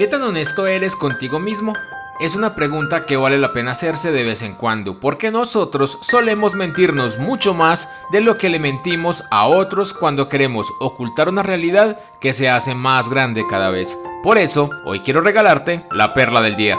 ¿Qué tan honesto eres contigo mismo? Es una pregunta que vale la pena hacerse de vez en cuando, porque nosotros solemos mentirnos mucho más de lo que le mentimos a otros cuando queremos ocultar una realidad que se hace más grande cada vez. Por eso, hoy quiero regalarte la perla del día.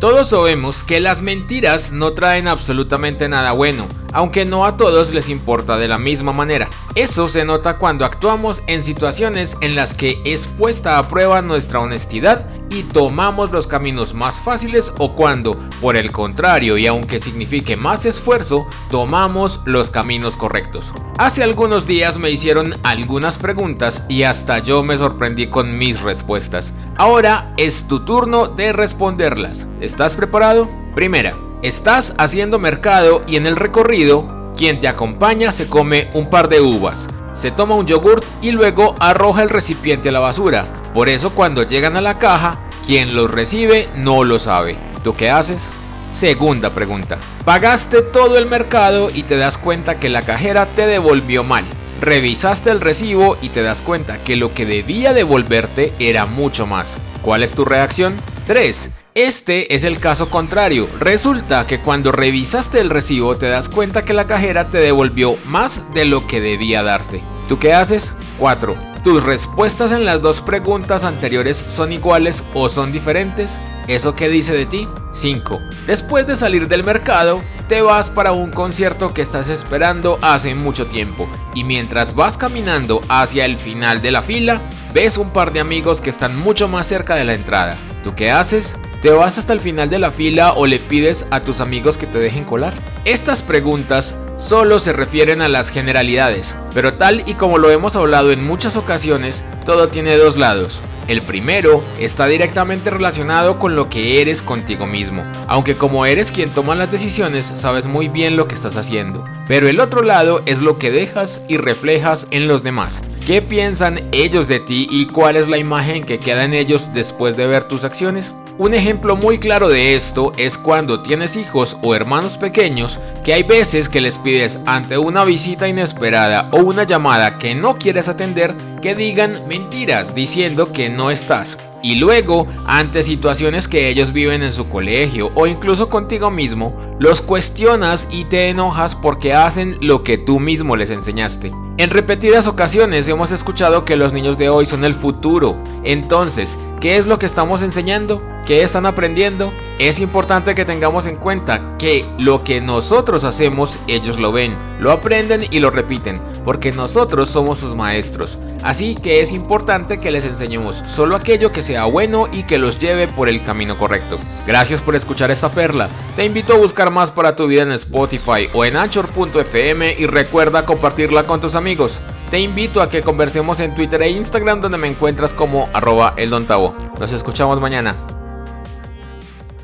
Todos sabemos que las mentiras no traen absolutamente nada bueno, aunque no a todos les importa de la misma manera. Eso se nota cuando actuamos en situaciones en las que es puesta a prueba nuestra honestidad y tomamos los caminos más fáciles o cuando, por el contrario y aunque signifique más esfuerzo, tomamos los caminos correctos. Hace algunos días me hicieron algunas preguntas y hasta yo me sorprendí con mis respuestas. Ahora es tu turno de responderlas. ¿Estás preparado? Primera, Estás haciendo mercado y en el recorrido, quien te acompaña se come un par de uvas, se toma un yogurt y luego arroja el recipiente a la basura. Por eso cuando llegan a la caja, quien los recibe no lo sabe. ¿Tú qué haces? Segunda pregunta. Pagaste todo el mercado y te das cuenta que la cajera te devolvió mal. Revisaste el recibo y te das cuenta que lo que debía devolverte era mucho más. ¿Cuál es tu reacción? 3. Este es el caso contrario. Resulta que cuando revisaste el recibo te das cuenta que la cajera te devolvió más de lo que debía darte. ¿Tú qué haces? 4. ¿Tus respuestas en las dos preguntas anteriores son iguales o son diferentes? ¿Eso qué dice de ti? 5. Después de salir del mercado, te vas para un concierto que estás esperando hace mucho tiempo y mientras vas caminando hacia el final de la fila, ves un par de amigos que están mucho más cerca de la entrada. ¿Tú qué haces? ¿Te vas hasta el final de la fila o le pides a tus amigos que te dejen colar? Estas preguntas solo se refieren a las generalidades, pero tal y como lo hemos hablado en muchas ocasiones, todo tiene dos lados. El primero está directamente relacionado con lo que eres contigo mismo, aunque como eres quien toma las decisiones sabes muy bien lo que estás haciendo. Pero el otro lado es lo que dejas y reflejas en los demás. ¿Qué piensan ellos de ti y cuál es la imagen que queda en ellos después de ver tus acciones? Un ejemplo muy claro de esto es cuando tienes hijos o hermanos pequeños que hay veces que les pides ante una visita inesperada o una llamada que no quieres atender que digan mentiras diciendo que no estás. Y luego, ante situaciones que ellos viven en su colegio o incluso contigo mismo, los cuestionas y te enojas porque hacen lo que tú mismo les enseñaste. En repetidas ocasiones hemos escuchado que los niños de hoy son el futuro. Entonces, ¿qué es lo que estamos enseñando? ¿Qué están aprendiendo? Es importante que tengamos en cuenta que lo que nosotros hacemos, ellos lo ven, lo aprenden y lo repiten, porque nosotros somos sus maestros. Así que es importante que les enseñemos solo aquello que sea bueno y que los lleve por el camino correcto. Gracias por escuchar esta perla. Te invito a buscar más para tu vida en Spotify o en anchor.fm y recuerda compartirla con tus amigos. Te invito a que conversemos en Twitter e Instagram donde me encuentras como arroba eldontavo. Nos escuchamos mañana.